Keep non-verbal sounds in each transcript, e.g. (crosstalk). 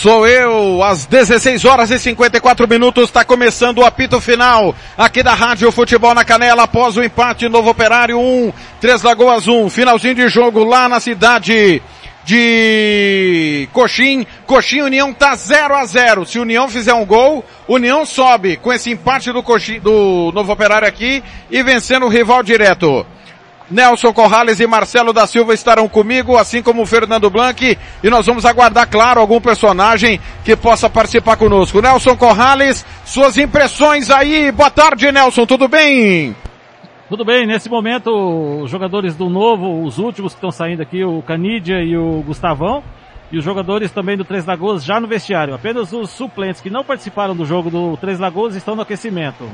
Sou eu, às 16 horas e 54 minutos, está começando o apito final aqui da Rádio Futebol na Canela após o empate Novo Operário 1, Três Lagoas 1, finalzinho de jogo lá na cidade de Coxim. Coxim União tá 0 a 0. Se União fizer um gol, União sobe com esse empate do Coxim, do Novo Operário aqui e vencendo o rival direto. Nelson Corrales e Marcelo da Silva estarão comigo, assim como o Fernando Blanc, e nós vamos aguardar, claro, algum personagem que possa participar conosco. Nelson Corrales, suas impressões aí. Boa tarde, Nelson, tudo bem? Tudo bem, nesse momento, os jogadores do Novo, os últimos que estão saindo aqui, o Canidia e o Gustavão, e os jogadores também do Três Lagoas já no vestiário. Apenas os suplentes que não participaram do jogo do Três Lagoas estão no aquecimento.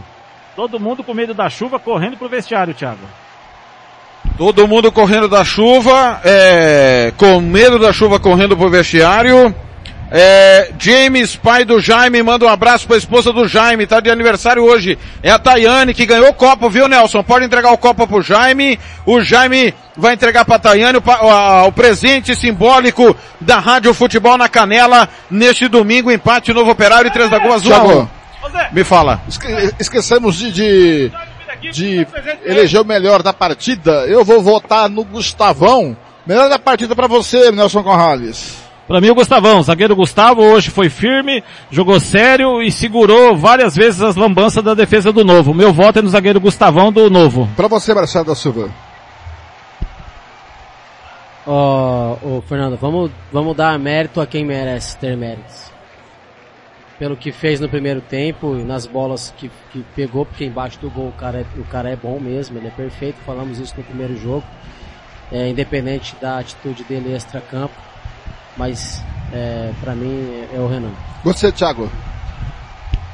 Todo mundo com medo da chuva correndo pro vestiário, Thiago. Todo mundo correndo da chuva, é, com medo da chuva correndo pro vestiário. É, James, pai do Jaime, manda um abraço pra esposa do Jaime, tá de aniversário hoje. É a Tayane que ganhou o copo, viu Nelson? Pode entregar o copo pro Jaime. O Jaime vai entregar pra Tayane o, o, o presente simbólico da Rádio Futebol na Canela neste domingo, empate Novo Operário e Três da Goa Azul. Me fala. Esque esquecemos de, de de eleger o melhor da partida, eu vou votar no Gustavão. Melhor da partida para você, Nelson Conrales. Para mim o Gustavão, zagueiro Gustavo hoje foi firme, jogou sério e segurou várias vezes as lambanças da defesa do Novo. Meu voto é no zagueiro Gustavão do Novo. Para você, Marcelo da Silva. Ó, oh, oh, Fernando, vamos, vamos dar mérito a quem merece ter méritos pelo que fez no primeiro tempo e nas bolas que, que pegou, porque embaixo do gol o cara, é, o cara é bom mesmo, ele é perfeito, falamos isso no primeiro jogo, é, independente da atitude dele extra-campo, mas é, para mim é, é, o Renan. Você, Thiago?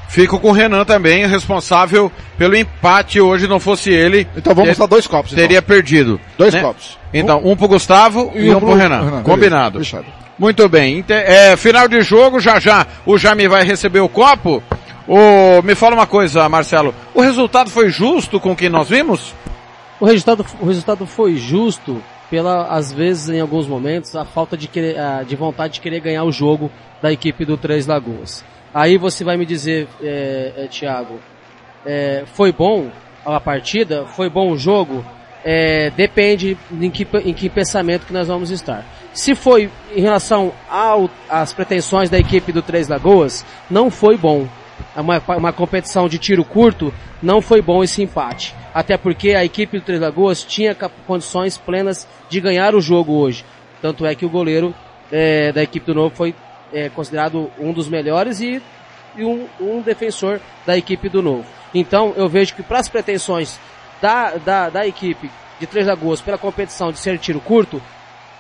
Fico com o Renan também, responsável pelo empate hoje, não fosse ele. Então vamos dar dois copos. Teria então. perdido. Dois né? copos. Então, um pro Gustavo e, e um, um pro, pro Renan. Renan. Combinado. Fechado. Muito bem. É, final de jogo, já já o Jaime vai receber o copo. Me fala uma coisa, Marcelo. O resultado foi justo com o que nós vimos? O resultado, o resultado foi justo pela, às vezes, em alguns momentos, a falta de, querer, de vontade de querer ganhar o jogo da equipe do Três Lagoas. Aí você vai me dizer, é, é, Thiago, é, foi bom a partida? Foi bom o jogo? É, depende em que, em que pensamento que nós vamos estar. Se foi em relação ao, às pretensões da equipe do Três Lagoas, não foi bom. Uma, uma competição de tiro curto, não foi bom esse empate. Até porque a equipe do Três Lagoas tinha condições plenas de ganhar o jogo hoje. Tanto é que o goleiro é, da equipe do Novo foi é, considerado um dos melhores e, e um, um, defensor da equipe do Novo. Então eu vejo que para as pretensões da, da, da equipe de Três Lagoas pela competição de ser tiro curto,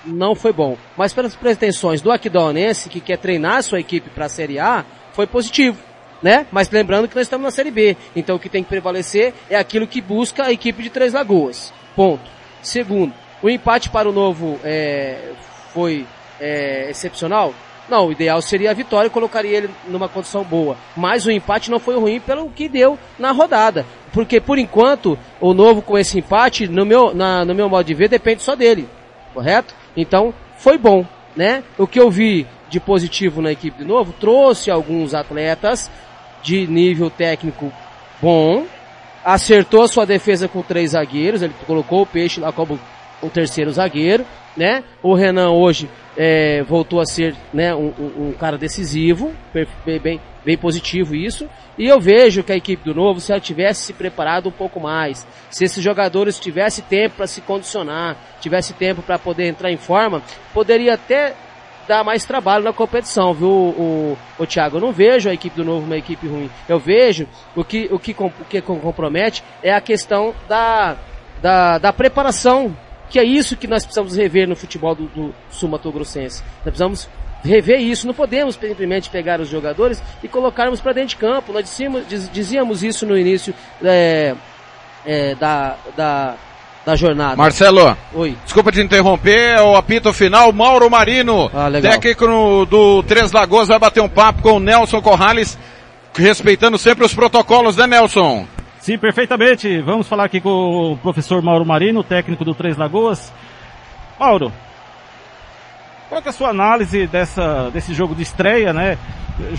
não foi bom. Mas pelas pretensões do Aquidauanense, que quer treinar sua equipe para a Série A, foi positivo. Né? Mas lembrando que nós estamos na Série B. Então o que tem que prevalecer é aquilo que busca a equipe de Três Lagoas. Ponto. Segundo, o empate para o novo é, foi é, excepcional? Não, o ideal seria a vitória e colocaria ele numa condição boa. Mas o empate não foi ruim pelo que deu na rodada. Porque por enquanto, o novo com esse empate, no meu, na, no meu modo de ver, depende só dele. Correto? Então, foi bom, né? O que eu vi de positivo na equipe de novo, trouxe alguns atletas de nível técnico bom, acertou sua defesa com três zagueiros, ele colocou o Peixe lá como o terceiro zagueiro, né? O Renan hoje é, voltou a ser né, um, um, cara decisivo, bem, bem positivo isso. E eu vejo que a equipe do Novo, se ela tivesse se preparado um pouco mais, se esses jogadores tivessem tempo para se condicionar, tivesse tempo para poder entrar em forma, poderia até dar mais trabalho na competição, viu, o, o, o Thiago? Eu não vejo a equipe do Novo uma equipe ruim. Eu vejo o que, o que, o que compromete é a questão da, da, da preparação que é isso que nós precisamos rever no futebol do, do Sul-Mato-Grossense. Nós precisamos rever isso. Não podemos simplesmente pegar os jogadores e colocarmos para dentro de campo. Nós dizíamos, dizíamos isso no início é, é, da, da, da jornada. Marcelo, Oi. desculpa te interromper, é o apito final, Mauro Marino, ah, técnico do Três Lagoas, vai bater um papo com o Nelson Corrales, respeitando sempre os protocolos, né Nelson? Sim, perfeitamente. Vamos falar aqui com o professor Mauro Marino, técnico do Três Lagoas. Mauro, Qual é a sua análise dessa, desse jogo de estreia, né?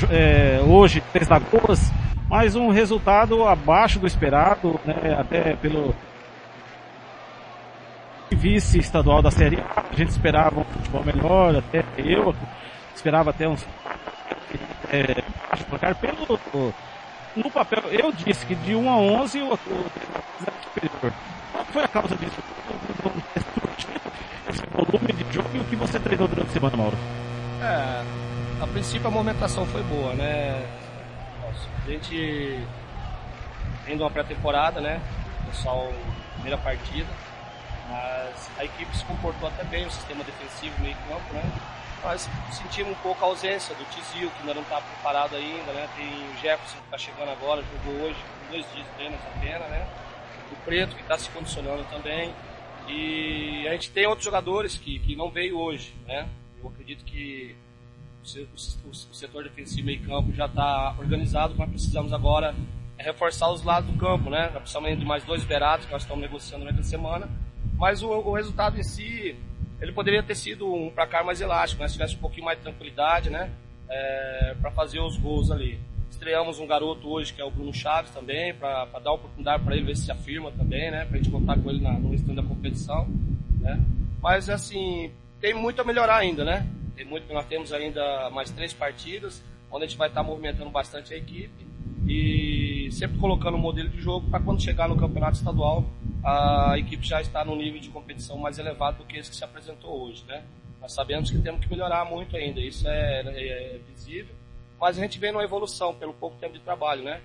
É, hoje, Três Lagoas, mais um resultado abaixo do esperado, né? Até pelo vice estadual da Série A. A gente esperava um futebol melhor, até eu esperava até uns é, pelo no papel, eu disse que de 1 a 11 o, o, o superior. Qual foi a causa disso? Esse volume de jogo e o que você treinou durante a semana, Mauro? É, a princípio a movimentação foi boa, né? A gente indo uma pré-temporada, né? Pessoal, primeira partida. Mas a equipe se comportou até bem, o sistema defensivo, meio campo, né? Nós sentimos um pouco a ausência do Tizil, que ainda não está preparado ainda, né? Tem o Jefferson que está chegando agora, jogou hoje, dois dias de treino apenas, né? O Preto que está se condicionando também. E a gente tem outros jogadores que, que não veio hoje, né? Eu acredito que o, setor defensivo meio campo já está organizado, mas precisamos agora é reforçar os lados do campo, né? Precisamos de mais dois beirados que nós estamos negociando durante a semana. Mas o, o resultado em si ele poderia ter sido um placar mais elástico, né? Se tivesse um pouquinho mais de tranquilidade, né? É, para fazer os gols ali. Estreamos um garoto hoje que é o Bruno Chaves também, para dar oportunidade para ele ver se se afirma também, né? Para a gente contar com ele na, no restante da competição, né? Mas assim, tem muito a melhorar ainda, né? Tem muito, nós temos ainda mais três partidas, onde a gente vai estar movimentando bastante a equipe e sempre colocando um modelo de jogo para quando chegar no campeonato estadual a equipe já está no nível de competição mais elevado do que esse que se apresentou hoje, né? Nós sabemos que temos que melhorar muito ainda, isso é, é, é visível, mas a gente vem numa evolução pelo pouco tempo de trabalho, né?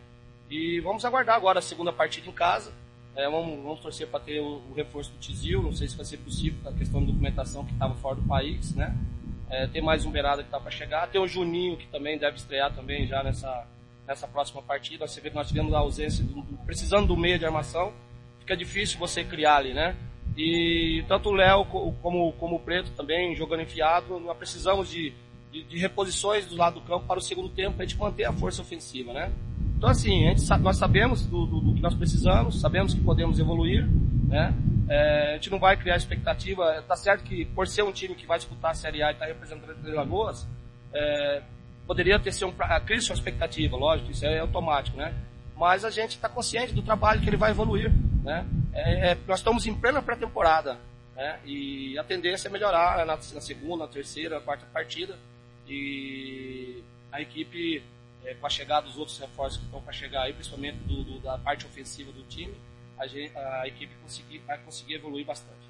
E vamos aguardar agora a segunda partida em casa. É, vamos, vamos, torcer para ter o, o, reforço do Tizil, não sei se vai ser possível a questão de documentação que estava fora do país, né? É, tem mais um Beirada que está para chegar, tem o Juninho que também deve estrear também já nessa, nessa próxima partida. Você vê que nós tivemos a ausência, do, precisando do meio de armação, fica difícil você criar ali, né? E tanto o Léo como, como o Preto também, jogando enfiado, nós precisamos de, de, de, reposições do lado do campo para o segundo tempo para a gente manter a força ofensiva, né? Então assim, a gente, nós sabemos do, do, do, que nós precisamos, sabemos que podemos evoluir, né? É, a gente não vai criar expectativa, tá certo que por ser um time que vai disputar a Série A e está representando o Lagoas, é, poderia ter sido um, sua expectativa, lógico, isso é automático, né? Mas a gente está consciente do trabalho que ele vai evoluir, né? É, é, nós estamos em plena pré-temporada, né? E a tendência é melhorar na, na segunda, na terceira, na quarta partida. E a equipe, é, com a chegada dos outros reforços que estão para chegar aí, principalmente do, do, da parte ofensiva do time, a, gente, a equipe conseguir, vai conseguir evoluir bastante.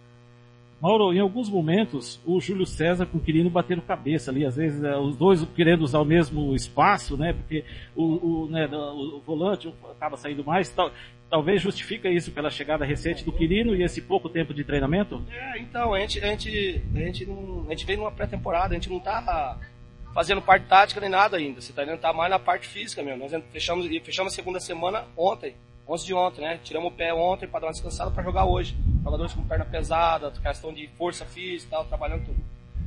Mauro, em alguns momentos, o Júlio César com o Quirino bateram cabeça ali, às vezes é, os dois querendo usar o mesmo espaço, né? Porque o, o, né, o volante acaba saindo mais. Tal, talvez justifica isso pela chegada recente do Quirino e esse pouco tempo de treinamento? É, então, a gente, a gente, a gente, não, a gente veio numa pré-temporada, a gente não tá fazendo parte tática nem nada ainda, você tá vendo? Tá mais na parte física mesmo. Nós fechamos, fechamos a segunda semana ontem, 11 de ontem, né? Tiramos o pé ontem para dar uma descansada para jogar hoje. Jogadores com perna pesada, questão de força física tal, trabalhando tudo.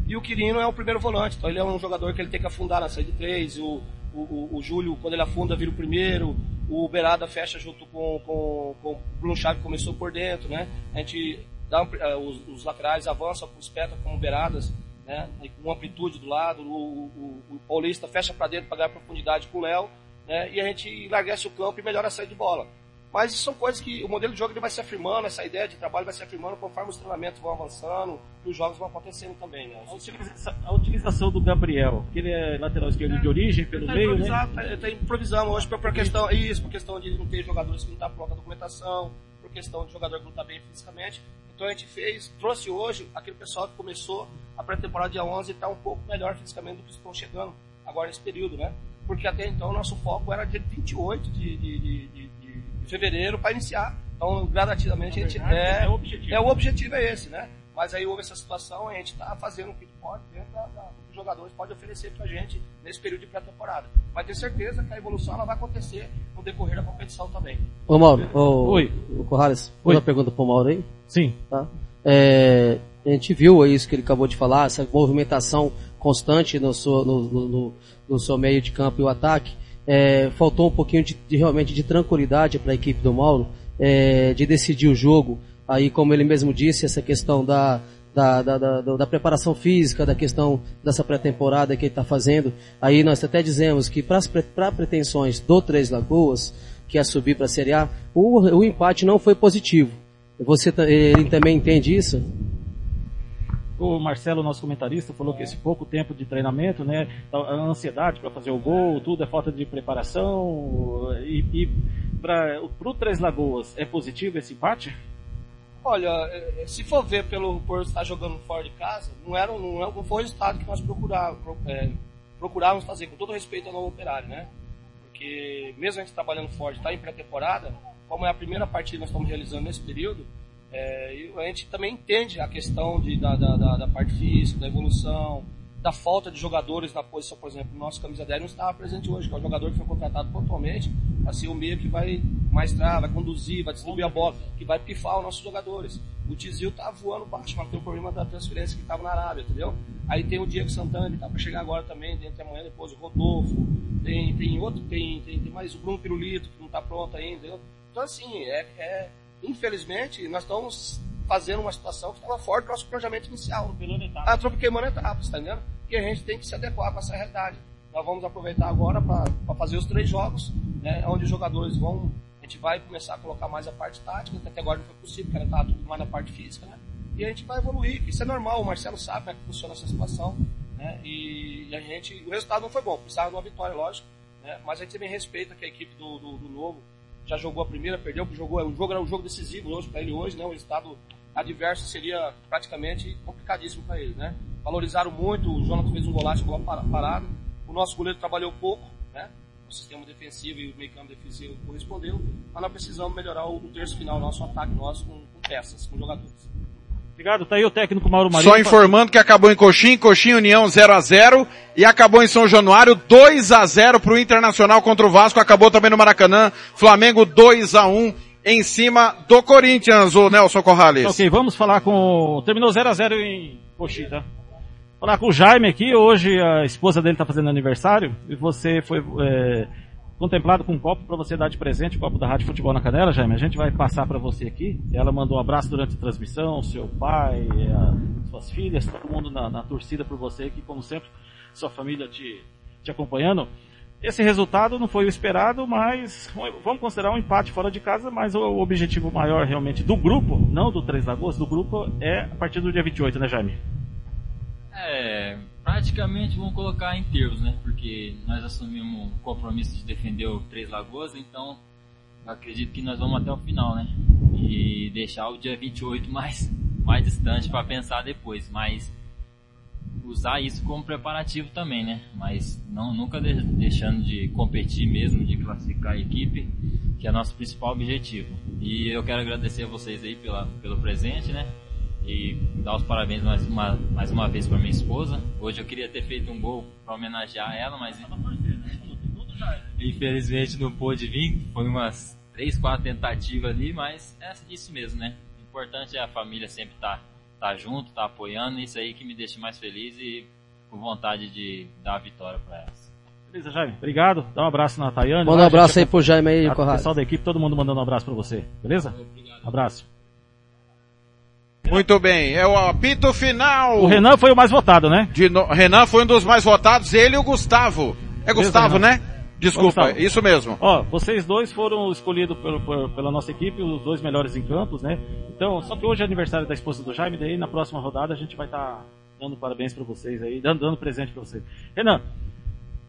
E o Quirino é o primeiro volante, então ele é um jogador que ele tem que afundar na saída de três. O, o, o, Júlio, quando ele afunda, vira o primeiro. O Berada fecha junto com, com, com o Bruno Chave, começou por dentro, né? A gente dá um, uh, os, os, laterais avançam para os petas como Beradas, né? Com amplitude do lado. O, o, o Paulista fecha para dentro para ganhar profundidade com o Léo, né? E a gente enlarguece o campo e melhora a saída de bola. Mas isso são coisas que o modelo de jogo ele vai se afirmando, essa ideia de trabalho vai se afirmando conforme os treinamentos vão avançando e os jogos vão acontecendo também. Né? A, utilização, a utilização do Gabriel, que ele é lateral esquerdo é. de origem, pelo tá meio, né? Está improvisando hoje por, por questão, isso, por questão de não ter jogadores que não estão tá pronta a documentação, por questão de jogador que não está bem fisicamente. Então a gente fez, trouxe hoje aquele pessoal que começou a pré-temporada dia 11 e está um pouco melhor fisicamente do que estão chegando agora nesse período, né? Porque até então o nosso foco era dia 28 de, de, de, de fevereiro para iniciar. Então, gradativamente, a gente é, é, o objetivo. é o objetivo é esse, né? Mas aí houve essa situação, a gente está fazendo o que pode dentro da, da, que os jogadores podem oferecer para a gente nesse período de pré-temporada. Mas tenho certeza que a evolução ela vai acontecer no decorrer da competição também. Ô Mauro, ô, Oi. O Corrales, uma pergunta para o Mauro aí? Sim. Tá? É, a gente viu isso que ele acabou de falar, essa movimentação constante no seu, no, no, no seu meio de campo e o ataque é, faltou um pouquinho de, de realmente de tranquilidade para a equipe do Mauro, é, de decidir o jogo. Aí, como ele mesmo disse, essa questão da, da, da, da, da preparação física, da questão dessa pré-temporada que ele está fazendo. Aí nós até dizemos que para pretensões do Três Lagoas, que é subir para a Série A, o, o empate não foi positivo. Você ele também entende isso? O Marcelo, nosso comentarista, falou que esse pouco tempo de treinamento, né, a ansiedade para fazer o gol, tudo é falta de preparação. E, e para o Três Lagoas, é positivo esse empate? Olha, é, é, se for ver pelo por estar jogando fora de casa, não era não, não foi o resultado que nós procurávamos, é, procurávamos fazer, com todo respeito ao novo operário, né? Porque mesmo a gente trabalhando forte, está em pré-temporada, como é a primeira partida que nós estamos realizando nesse período, é, a gente também entende a questão de, da, da, da, parte física, da evolução, da falta de jogadores na posição, por exemplo, o nosso camisa 10 não estava presente hoje, que é um jogador que foi contratado pontualmente para ser o meio que vai maestrar, vai conduzir, vai distribuir a bola, que vai pifar os nossos jogadores. O Tizil tá voando baixo, mas tem o problema da transferência que estava na Arábia, entendeu? Aí tem o Diego Santana, que tá para chegar agora também, dentro de amanhã, depois o Rodolfo, tem, tem outro, tem, tem, tem mais o Bruno Pirulito, que não está pronto ainda, entendeu? Então assim, é, é infelizmente, nós estamos fazendo uma situação que estava fora do nosso planejamento inicial. Ah, estamos queimando etapas, tá entendendo? E a gente tem que se adequar para essa realidade. Nós vamos aproveitar agora para fazer os três jogos, né, onde os jogadores vão. A gente vai começar a colocar mais a parte tática, até agora não foi possível, porque estava tudo mais na parte física, né? E a gente vai evoluir, isso é normal, o Marcelo sabe como é que funciona essa situação, né? E, e a gente. O resultado não foi bom, precisava de uma vitória, lógico, né? Mas a gente também respeita que a equipe do, do, do Novo já jogou a primeira, perdeu, jogou, o jogo era um jogo decisivo hoje para ele hoje, né? O estado adverso seria praticamente complicadíssimo para ele, né? Valorizaram muito, o Jonathan fez um golaço, bola parada, o nosso goleiro trabalhou pouco, né? O sistema defensivo e o meio campo defensivo correspondeu, mas nós precisamos melhorar o, o terço final, nosso ataque nosso com, com peças, com jogadores. Obrigado, tá aí o técnico Mauro Marinho. Só informando que acabou em Coxim, Coxim União 0 a 0 e acabou em São Januário 2 a 0 pro Internacional contra o Vasco, acabou também no Maracanã, Flamengo 2 a 1 em cima do Corinthians, o Nelson Corrales. Ok, vamos falar com, terminou 0 a 0 em Coxim, tá? Falar com o Jaime aqui, hoje a esposa dele tá fazendo aniversário e você foi, é contemplado com um copo para você dar de presente, o copo da Rádio Futebol na Canela, Jaime. A gente vai passar para você aqui. Ela mandou um abraço durante a transmissão, seu pai, a, suas filhas, todo mundo na, na, torcida por você aqui, como sempre, sua família te, te acompanhando. Esse resultado não foi o esperado, mas vamos considerar um empate fora de casa, mas o objetivo maior realmente do grupo, não do Três Lagoas, do grupo é a partir do dia 28, né Jaime? É, praticamente vamos colocar em termos, né? Porque nós assumimos o compromisso de defender o Três Lagoas, então acredito que nós vamos até o final, né? E deixar o dia 28 (laughs) mais, mais distante para pensar depois, mas usar isso como preparativo também, né? Mas não nunca de, deixando de competir mesmo, de classificar a equipe, que é nosso principal objetivo. E eu quero agradecer a vocês aí pela, pelo presente, né? E dar os parabéns mais uma, mais uma vez para minha esposa. Hoje eu queria ter feito um gol para homenagear ela, mas infelizmente não pôde vir. Foi umas três, quatro tentativas ali, mas é isso mesmo, né? O importante é a família sempre estar tá, tá junto, estar tá apoiando. Isso aí que me deixa mais feliz e com vontade de dar a vitória para elas. Beleza, Jaime. Obrigado. Dá um abraço na Tayane. Manda um abraço aí pro Jaime aí, O pessoal da equipe, todo mundo mandando um abraço para você. Beleza? Obrigado. Abraço. Muito bem, é o apito final. O Renan foi o mais votado, né? No... Renan foi um dos mais votados, ele e o Gustavo. É Gustavo, né? Desculpa, Gustavo. isso mesmo. Ó, vocês dois foram escolhidos pelo, por, pela nossa equipe, os dois melhores em campos, né? Então, só que hoje é aniversário da esposa do Jaime, daí na próxima rodada a gente vai estar tá dando parabéns para vocês aí, dando, dando presente para vocês. Renan,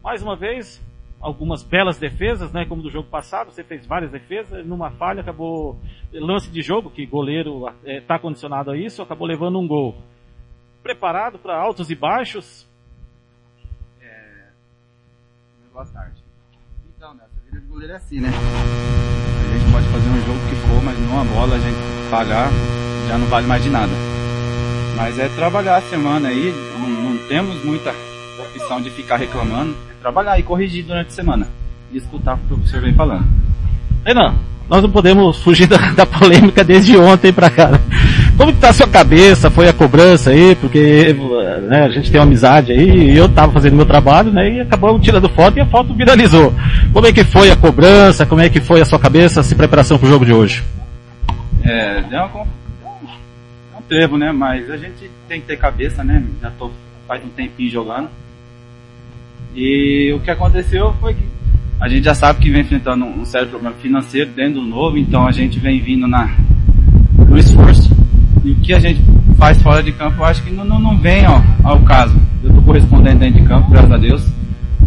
mais uma vez, algumas belas defesas, né? Como do jogo passado, você fez várias defesas, numa falha acabou lance de jogo que goleiro está é, condicionado a isso, acabou levando um gol. Preparado para altos e baixos? É... Boa tarde. Então, né, a vida de goleiro é assim, né? A gente pode fazer um jogo que for, mas numa bola a gente pagar já não vale mais de nada. Mas é trabalhar a semana aí, não, não temos muita opção de ficar reclamando trabalhar e corrigir durante a semana. E escutar o que o professor vem falando. Renan, nós não podemos fugir da, da polêmica desde ontem para cá. Né? Como que tá a sua cabeça? Foi a cobrança aí? Porque né, a gente tem uma amizade aí e eu tava fazendo meu trabalho, né? E acabamos tirando foto e a foto viralizou. Como é que foi a cobrança? Como é que foi a sua cabeça, essa preparação para o jogo de hoje? É, é um, é um trevo, né? Mas a gente tem que ter cabeça, né? Já tô faz um tempinho jogando. E o que aconteceu foi que a gente já sabe que vem enfrentando um sério problema financeiro dentro do novo, então a gente vem vindo na, no esforço. E o que a gente faz fora de campo, eu acho que não, não, não vem ó, ao caso. Eu estou correspondendo dentro de campo, graças a Deus.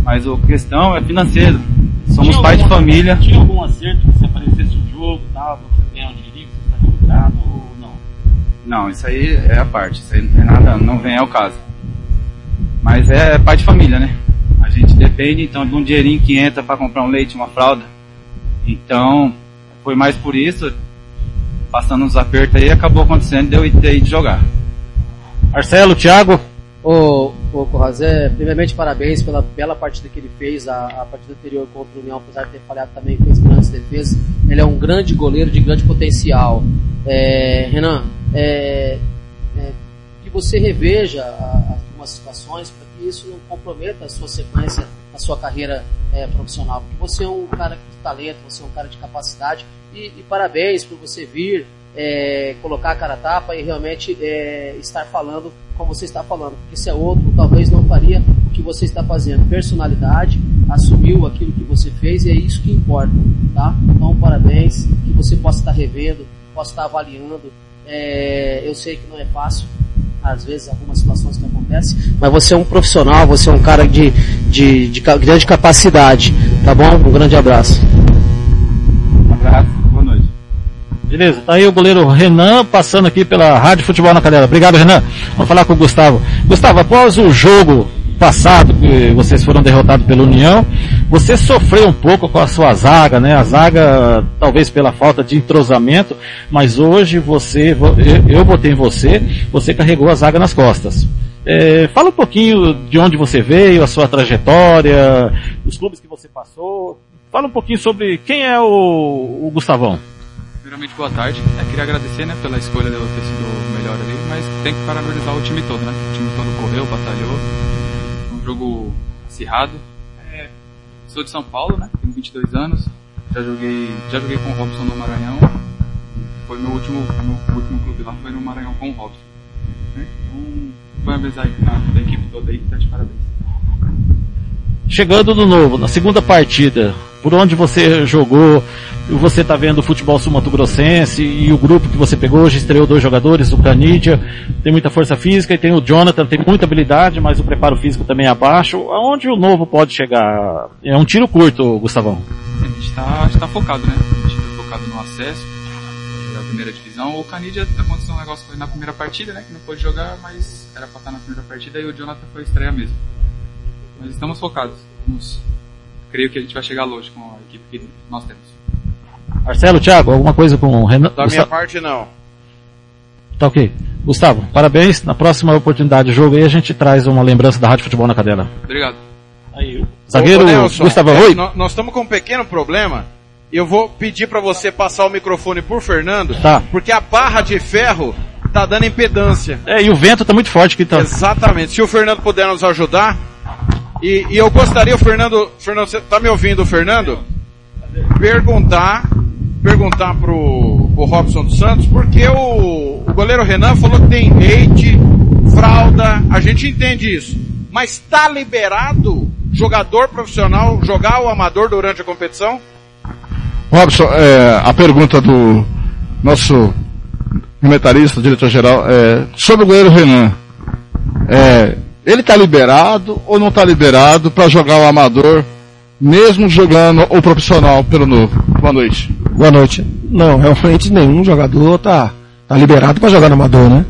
Mas a questão é financeiro. Somos Tinha pai de família. Tinha algum acerto que você aparecesse no jogo tal, pra você ganhar um dinheirinho, que você está recuperado ou não? Não, isso aí é a parte. Isso aí não tem nada, não vem ao caso. Mas é pai de família, né? A gente depende então de um dinheirinho que entra para comprar um leite, uma fralda. Então, foi mais por isso, passando uns apertos aí, acabou acontecendo de eu ir ter ido jogar. Marcelo, Thiago, Ô, ô Corrazé, primeiramente parabéns pela bela partida que ele fez, a, a partida anterior contra o União, apesar de ter falhado também, fez grandes defesas. Ele é um grande goleiro de grande potencial. É, Renan, é, é, que você reveja a- algumas situações que isso não comprometa a sua sequência, a sua carreira é, profissional. Porque você é um cara de talento, você é um cara de capacidade e, e parabéns por você vir é, colocar a cara a tapa e realmente é, estar falando como você está falando, porque se é outro, talvez não faria o que você está fazendo. Personalidade, assumiu aquilo que você fez e é isso que importa, tá? Então, parabéns, que você possa estar revendo, possa estar avaliando. É, eu sei que não é fácil, às vezes algumas situações que acontecem, mas você é um profissional, você é um cara de, de, de grande capacidade, tá bom? Um grande abraço. Um abraço, boa noite. Beleza, tá aí o goleiro Renan passando aqui pela Rádio Futebol na Canela. Obrigado, Renan. Vamos falar com o Gustavo. Gustavo, após o jogo passado, que vocês foram derrotados pela União, você sofreu um pouco com a sua zaga, né? A zaga, talvez pela falta de entrosamento, mas hoje você, vo- eu- botei em você, você carregou a zaga nas costas. É, fala um pouquinho de onde você veio, a sua trajetória, os clubes que você passou. Fala um pouquinho sobre quem é o, o Gustavão. Primeiramente, boa tarde. Eu queria agradecer né, pela escolha de eu ter sido o melhor ali, mas tem que parabenizar o time todo, né? O time todo correu, batalhou. Jogo acirrado. É, sou de São Paulo, né? Tenho 22 anos. Já joguei, já joguei com o Robson no Maranhão. Foi meu último, meu último clube lá, foi no Maranhão com o Robson. né? Então, parabenizar aí a, a equipe toda aí, tá de parabéns. Chegando no novo, na segunda partida, por onde você jogou, você está vendo o futebol sul-mato-grossense e o grupo que você pegou hoje estreou dois jogadores, o Canidia, tem muita força física e tem o Jonathan, tem muita habilidade, mas o preparo físico também é abaixo. Aonde o novo pode chegar? É um tiro curto, Gustavão. A gente tá, tá focado, né? A gente tá focado no acesso da primeira divisão. O Canidia aconteceu um negócio na primeira partida, né? Que não pôde jogar, mas era pra estar na primeira partida e o Jonathan foi estreia mesmo. Mas estamos focados. Vamos- Creio que a gente vai chegar longe com a equipe que nós temos. Marcelo, Thiago, alguma coisa com o Renan? Da minha Gustavo? parte, não. Tá ok. Gustavo, parabéns. Na próxima oportunidade de jogo aí a gente traz uma lembrança da Rádio Futebol na Cadela. Obrigado. Aí, zagueiro Ô, Nelson, Gustavão, é, Nós estamos com um pequeno problema. Eu vou pedir para você passar o microfone por Fernando, Tá. porque a barra de ferro tá dando impedância. É, e o vento tá muito forte aqui, tá. Exatamente. Se o Fernando puder nos ajudar. E, e eu gostaria, o Fernando, Fernando, você tá me ouvindo, Fernando? Perguntar, perguntar pro, pro Robson dos Santos, porque o, o goleiro Renan falou que tem leite, fralda, a gente entende isso. Mas tá liberado jogador profissional jogar o amador durante a competição? Robson, é, a pergunta do nosso comentarista, diretor-geral, é, sobre o goleiro Renan. É, ele está liberado ou não está liberado para jogar o amador, mesmo jogando o profissional pelo novo? Boa noite. Boa noite. Não, realmente nenhum jogador tá, tá liberado para jogar no amador, né?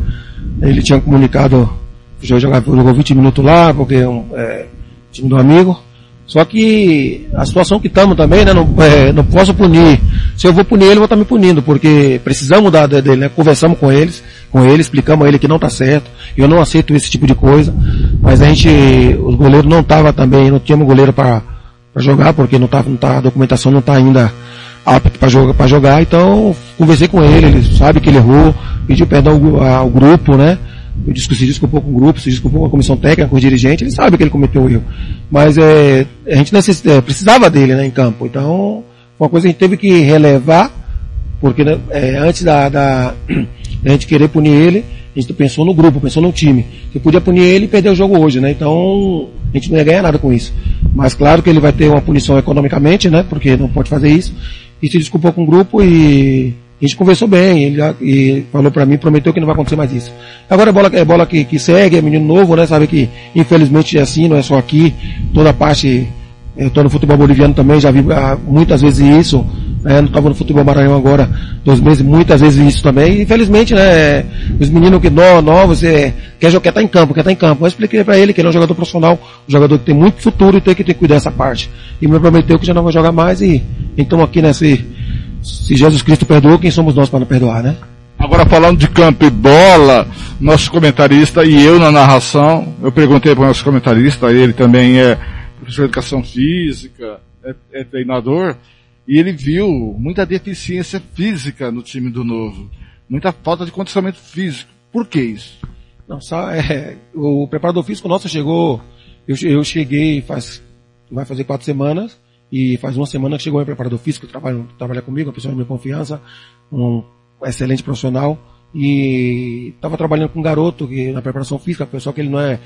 Ele tinha comunicado, já jogava, jogou 20 minutos lá, porque é um é, time do amigo. Só que a situação que estamos também, né? Não, é, não posso punir. Se eu vou punir ele, vou estar me punindo, porque precisamos da- dele, né? Conversamos com eles, com ele, explicamos a ele que não está certo. Eu não aceito esse tipo de coisa. Mas a gente, os goleiros não tava também, não tínhamos goleiro para jogar, porque não tá, não tá, a documentação não está ainda apto para jogar, pra jogar, então conversei com ele, ele sabe que ele errou, pediu perdão ao, ao grupo, né? Eu disse, se desculpou com o grupo, se desculpou com a comissão técnica, com o dirigente, ele sabe que ele cometeu o erro. Mas é, a gente necess, é, precisava dele né, em campo, então uma coisa a gente teve que relevar, porque né, é, antes da, da, (clears throat) da gente querer punir ele, A gente pensou no grupo, pensou no time. Que podia punir ele e perder o jogo hoje, né? Então, a gente não ia ganhar nada com isso. Mas claro que ele vai ter uma punição economicamente, né? Porque não pode fazer isso. E se desculpou com o grupo e a gente conversou bem, ele e falou pra mim, prometeu que não vai acontecer mais isso. Agora é bola, é bola que, que segue, é menino novo, né? Sabe que infelizmente é assim, não é só aqui, toda parte, eu tô no futebol boliviano também, já vi ah, muitas vezes isso, né? Não estava no futebol maranhão agora, dois meses, muitas vezes isso também. Infelizmente, né? Os meninos que no, novos, é, quer jogar, quer estar em campo, quer estar em campo. Eu expliquei pra ele que ele é um jogador profissional, um jogador que tem muito futuro e tem que ter que cuidar dessa parte. E me prometeu que já não vai jogar mais e então aqui nesse, se Jesus Cristo perdoou, quem somos nós para não perdoar, né? Agora falando de campo e bola, nosso comentarista e eu na narração, eu perguntei para o nosso comentarista, ele também é professor de educação física, é, é treinador, e ele viu muita deficiência física no time do Novo, muita falta de condicionamento físico. Por que isso? Não, só é, o preparador físico nosso chegou, eu, eu cheguei faz, vai fazer quatro semanas, e faz uma semana que chegou o preparador físico, trabalha, trabalha comigo, uma pessoa de minha confiança, um excelente profissional, e estava trabalhando com um garoto que, na preparação física, pessoal que ele não é,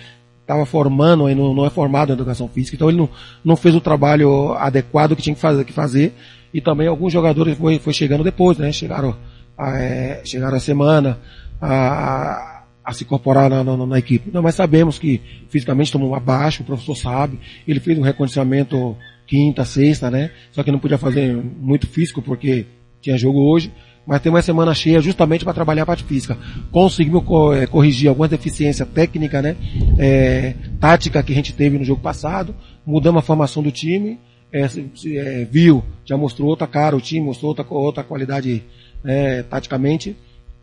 estava formando, ele não, não é formado em educação física, então ele não, não fez o trabalho adequado que tinha que fazer, que fazer e também alguns jogadores foi, foi chegando depois, né? Chegaram, a, é, chegaram a semana a, a, a se incorporar na, na, na equipe. Não, mas sabemos que fisicamente estamos abaixo, o professor sabe, ele fez um recondicionamento quinta, sexta, né? Só que não podia fazer muito físico porque tinha jogo hoje, mas tem uma semana cheia justamente para trabalhar a parte física. Conseguimos co- eh, corrigir algumas deficiências técnicas, né? Eh, tática que a gente teve no jogo passado, mudamos a formação do time, se- se, eh, viu, já mostrou outra cara o time, mostrou outra, outra qualidade eh, taticamente,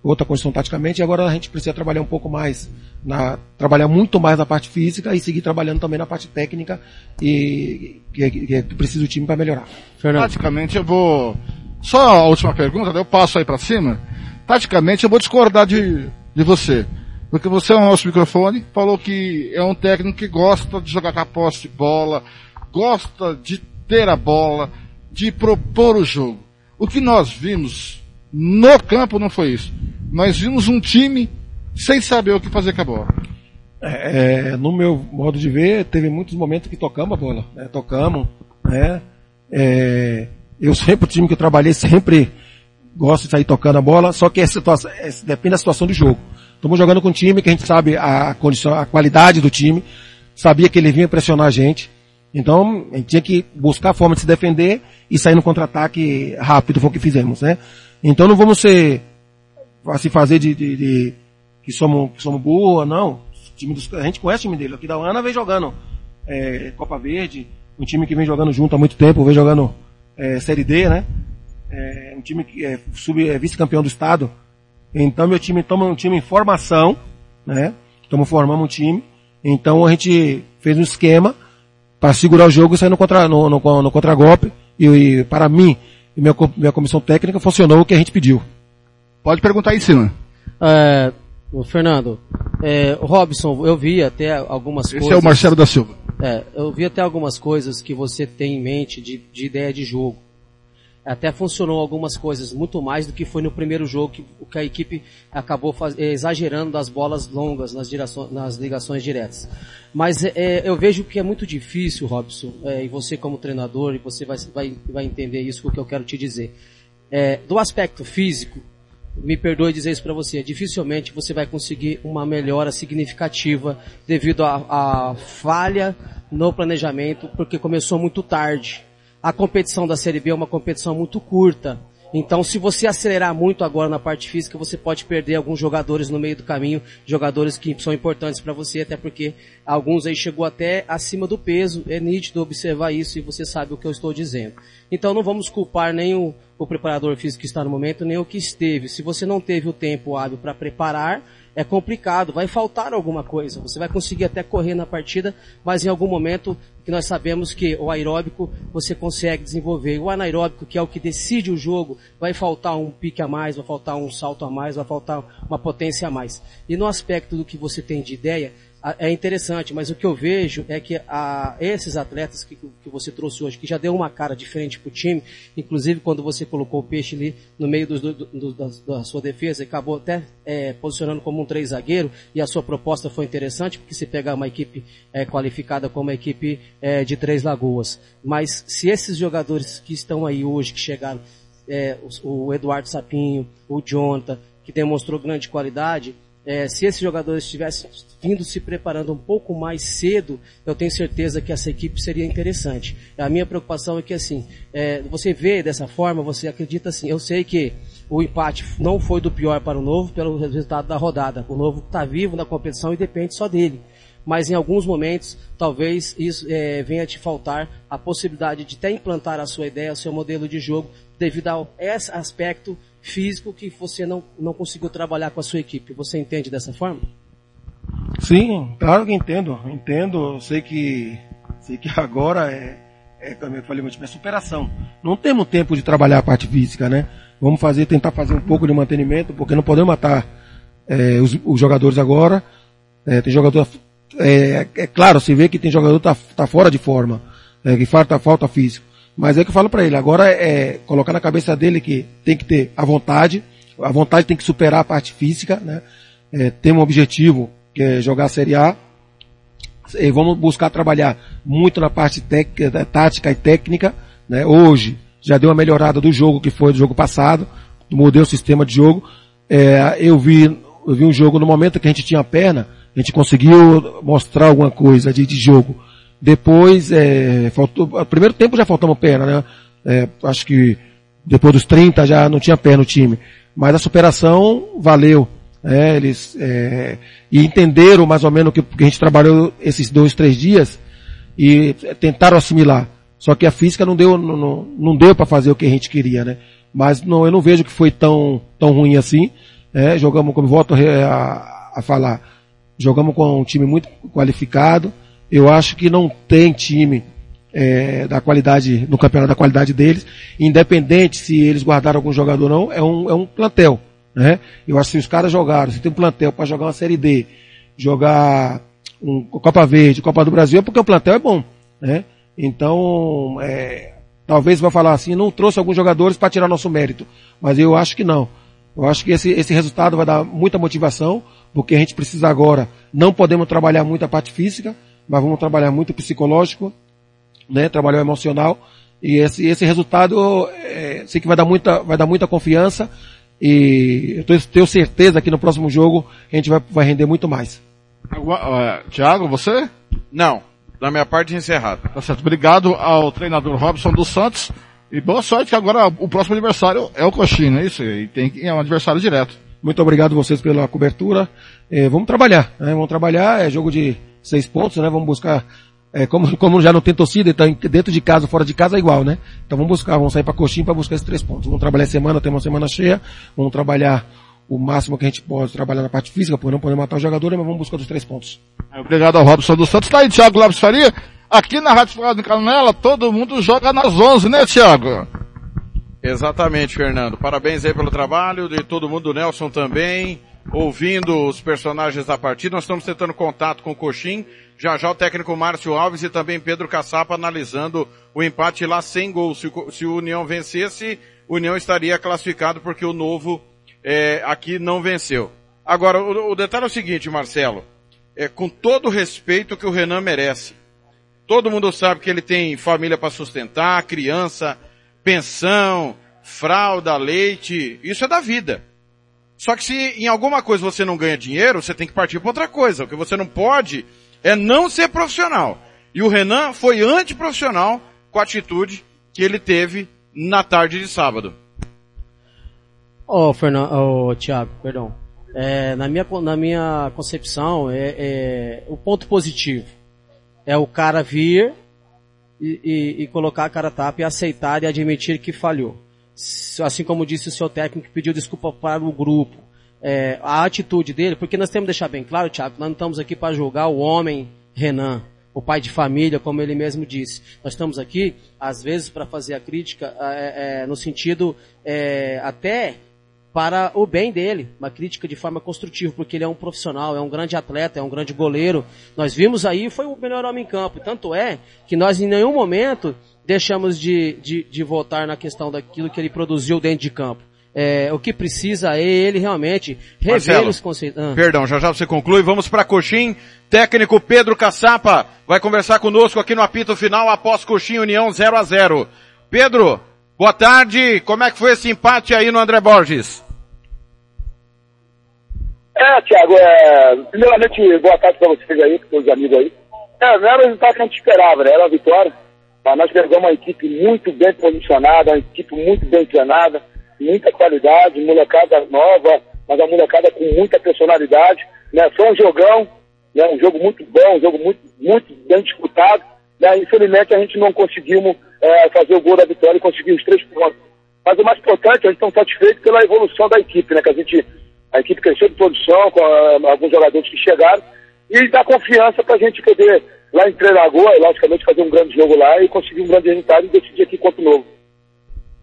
outra condição taticamente, e agora a gente precisa trabalhar um pouco mais, na, trabalhar muito mais na parte física e seguir trabalhando também na parte técnica e que, que, que precisa o time para melhorar. Taticamente eu vou. Só a última pergunta, eu passo aí pra cima. Taticamente eu vou discordar de, de você. Porque você é o nosso microfone, falou que é um técnico que gosta de jogar com a posse de bola, gosta de ter a bola, de propor o jogo. O que nós vimos no campo não foi isso. Nós vimos um time sem saber o que fazer com a bola. É, é, no meu modo de ver, teve muitos momentos que tocamos a bola, né? Tocamos, né? É, eu sempre, o time que eu trabalhei, sempre gosto de sair tocando a bola, só que é situação, é, depende da situação do jogo. Estamos jogando com um time que a gente sabe a condição, a qualidade do time, sabia que ele vinha pressionar a gente, então a gente tinha que buscar a forma de se defender e sair no contra-ataque rápido, foi o que fizemos, né? Então não vamos ser, se fazer de, de, de que somos, que somos burros, não. O time dos, a gente conhece o time dele. Aqui da Ana vem jogando é, Copa Verde, um time que vem jogando junto há muito tempo, vem jogando é, Série D, né? É, um time que é, sub, é vice-campeão do estado. Então meu time toma um time em formação, né? Estamos formando um time. Então a gente fez um esquema para segurar o jogo e sair no, contra, no, no, no contragolpe. E, e para mim e minha, minha comissão técnica funcionou o que a gente pediu. Pode perguntar aí em cima. É, Fernando, é, o Robson, eu vi até algumas Esse coisas. é o Marcelo da Silva. É, eu vi até algumas coisas que você tem em mente de, de ideia de jogo. Até funcionou algumas coisas muito mais do que foi no primeiro jogo que, o que a equipe acabou faz- eh, exagerando das bolas longas nas, direções, nas ligações diretas. Mas eh, eu vejo que é muito difícil, Robson, eh, e você como treinador, e você vai, vai, vai entender isso que eu quero te dizer. Eh, do aspecto físico, me perdoe dizer isso para você, dificilmente você vai conseguir uma melhora significativa devido à falha no planejamento, porque começou muito tarde. A competição da Série B é uma competição muito curta. Então, se você acelerar muito agora na parte física, você pode perder alguns jogadores no meio do caminho, jogadores que são importantes para você, até porque alguns aí chegou até acima do peso. É nítido observar isso e você sabe o que eu estou dizendo. Então, não vamos culpar nem o, o preparador físico que está no momento, nem o que esteve. Se você não teve o tempo hábil para preparar, é complicado, vai faltar alguma coisa. Você vai conseguir até correr na partida, mas em algum momento que nós sabemos que o aeróbico você consegue desenvolver. O anaeróbico, que é o que decide o jogo, vai faltar um pique a mais, vai faltar um salto a mais, vai faltar uma potência a mais. E no aspecto do que você tem de ideia, é interessante, mas o que eu vejo é que a, esses atletas que, que você trouxe hoje, que já deu uma cara diferente pro time, inclusive quando você colocou o peixe ali no meio dos do, do- da, da sua defesa e acabou até é, posicionando como um três zagueiro, e a sua proposta foi interessante, porque você pegar uma equipe é, qualificada como a equipe é, de Três Lagoas. Mas se esses jogadores que estão aí hoje, que chegaram, é, o, o Eduardo Sapinho, o Jonathan, que demonstrou grande qualidade, é, se esses jogadores tivessem vindo se preparando um pouco mais cedo, eu tenho certeza que essa equipe seria interessante. A minha preocupação é que assim, é, você vê dessa forma, você acredita assim, eu sei que o empate não foi do pior para o Novo pelo resultado da rodada. O Novo está vivo na competição e depende só dele. Mas em alguns momentos, talvez isso é, venha te faltar a possibilidade de até implantar a sua ideia, o seu modelo de jogo, devido a esse aspecto físico que você não, não conseguiu trabalhar com a sua equipe. Você entende dessa forma? Sim, claro que entendo. Entendo, sei que, sei que agora é, é como eu falei, muito é superação. Não temos tempo de trabalhar a parte física, né? Vamos fazer, tentar fazer um pouco de mantenimento, porque não podemos matar é, os, os jogadores agora. É, tem jogador, é, é claro, se vê que tem jogador que tá, tá fora de forma, é, que falta, falta físico. Mas é que eu falo para ele, agora é colocar na cabeça dele que tem que ter a vontade, a vontade tem que superar a parte física, né? É, tem um objetivo que é jogar a Série A. E vamos buscar trabalhar muito na parte técnica, tática e técnica. Né? Hoje já deu uma melhorada do jogo que foi do jogo passado, mudei o sistema de jogo. É, eu vi, eu vi um jogo no momento que a gente tinha perna, a gente conseguiu mostrar alguma coisa de, de jogo. Depois, é, faltou, primeiro tempo já faltamos perna, né? É, acho que depois dos 30 já não tinha perna o time. Mas a superação valeu. É, eles é, e entenderam mais ou menos que, que a gente trabalhou esses dois, três dias e tentaram assimilar. Só que a física não deu, não, não, não deu para fazer o que a gente queria, né? Mas não, eu não vejo que foi tão, tão ruim assim. É, jogamos, como volto a, a falar, jogamos com um time muito qualificado. Eu acho que não tem time é, da qualidade, no campeonato da qualidade deles, independente se eles guardaram algum jogador ou não, é um, é um plantel. Né? Eu acho que se os caras jogaram, se tem um plantel para jogar uma Série D, jogar um Copa Verde, Copa do Brasil, é porque o plantel é bom. Né? Então, é, talvez vai falar assim, não trouxe alguns jogadores para tirar nosso mérito, mas eu acho que não. Eu acho que esse, esse resultado vai dar muita motivação, porque a gente precisa agora, não podemos trabalhar muito a parte física, mas vamos trabalhar muito o psicológico, né, trabalhar o emocional, e esse, esse resultado, é, sei que vai dar muita, vai dar muita confiança, e eu tenho certeza que no próximo jogo a gente vai, vai render muito mais. Uh, Tiago, você? Não. Da minha parte encerrado. Tá certo. Obrigado ao treinador Robson dos Santos. E boa sorte que agora o próximo adversário é o Coxinha, não é isso? E tem, é um adversário direto. Muito obrigado a vocês pela cobertura. É, vamos trabalhar, né? Vamos trabalhar, é jogo de seis pontos, né? Vamos buscar, é, como, como já não tem torcida, então dentro de casa, fora de casa é igual, né? Então vamos buscar, vamos sair para Coxinha para buscar esses três pontos. Vamos trabalhar semana, temos uma semana cheia, vamos trabalhar o máximo que a gente pode trabalhar na parte física, porque não podemos matar o jogador, mas vamos buscar os três pontos. Obrigado ao Robson dos Santos. Tá aí, Thiago Lopes Faria. Aqui na Rádio Futebol de Canela, todo mundo joga nas 11, né, Thiago? Exatamente, Fernando. Parabéns aí pelo trabalho, de todo mundo, do Nelson também, ouvindo os personagens da partida. Nós estamos tentando contato com o Coxim, já já o técnico Márcio Alves e também Pedro Caçapa analisando o empate lá sem gol. Se, se o União vencesse, o União estaria classificado porque o Novo é, aqui não venceu. Agora, o, o detalhe é o seguinte, Marcelo, é com todo o respeito que o Renan merece. Todo mundo sabe que ele tem família para sustentar, criança, pensão, fralda, leite, isso é da vida. Só que se em alguma coisa você não ganha dinheiro, você tem que partir para outra coisa. O que você não pode é não ser profissional. E o Renan foi antiprofissional com a atitude que ele teve na tarde de sábado. Ô, oh, Fernando, oh, Thiago, perdão. É, na, minha, na minha concepção, é, é, o ponto positivo é o cara vir e, e, e, colocar a cara tapa e aceitar e admitir que falhou. Assim como disse o seu técnico que pediu desculpa para o grupo. É, a atitude dele, porque nós temos que deixar bem claro, Thiago, nós não estamos aqui para julgar o homem Renan, o pai de família, como ele mesmo disse. Nós estamos aqui, às vezes, para fazer a crítica é, no sentido até para o bem dele, uma crítica de forma construtiva, porque ele é um profissional, é um grande atleta, é um grande goleiro. Nós vimos aí, foi o melhor homem em campo. Tanto é que nós em nenhum momento deixamos de, de, de voltar na questão daquilo que ele produziu dentro de campo. É, o que precisa é ele realmente rever Marcelo, os conceitos. Ah. Perdão, já já você conclui. Vamos para Coxim. Técnico Pedro Caçapa vai conversar conosco aqui no apito final após Coxim União 0 a 0 Pedro, boa tarde. Como é que foi esse empate aí no André Borges? É, Thiago, é, primeiramente, boa tarde para vocês aí, para os amigos aí. É, não era o resultado que a gente esperava, né? Era uma vitória. Mas nós pegamos uma equipe muito bem posicionada, uma equipe muito bem treinada, muita qualidade, molecada nova, mas a molecada com muita personalidade. Né? Foi um jogão, né? um jogo muito bom, um jogo muito, muito bem disputado. Né? Infelizmente a gente não conseguimos é, fazer o gol da vitória e conseguir os três pontos. Mas o mais importante, a gente está satisfeito pela evolução da equipe, né? Que a gente a equipe cresceu de produção com uh, alguns jogadores que chegaram e dá confiança para a gente poder, lá em Três Lagoas, logicamente, fazer um grande jogo lá e conseguir um grande resultado e decidir aqui contra o Novo.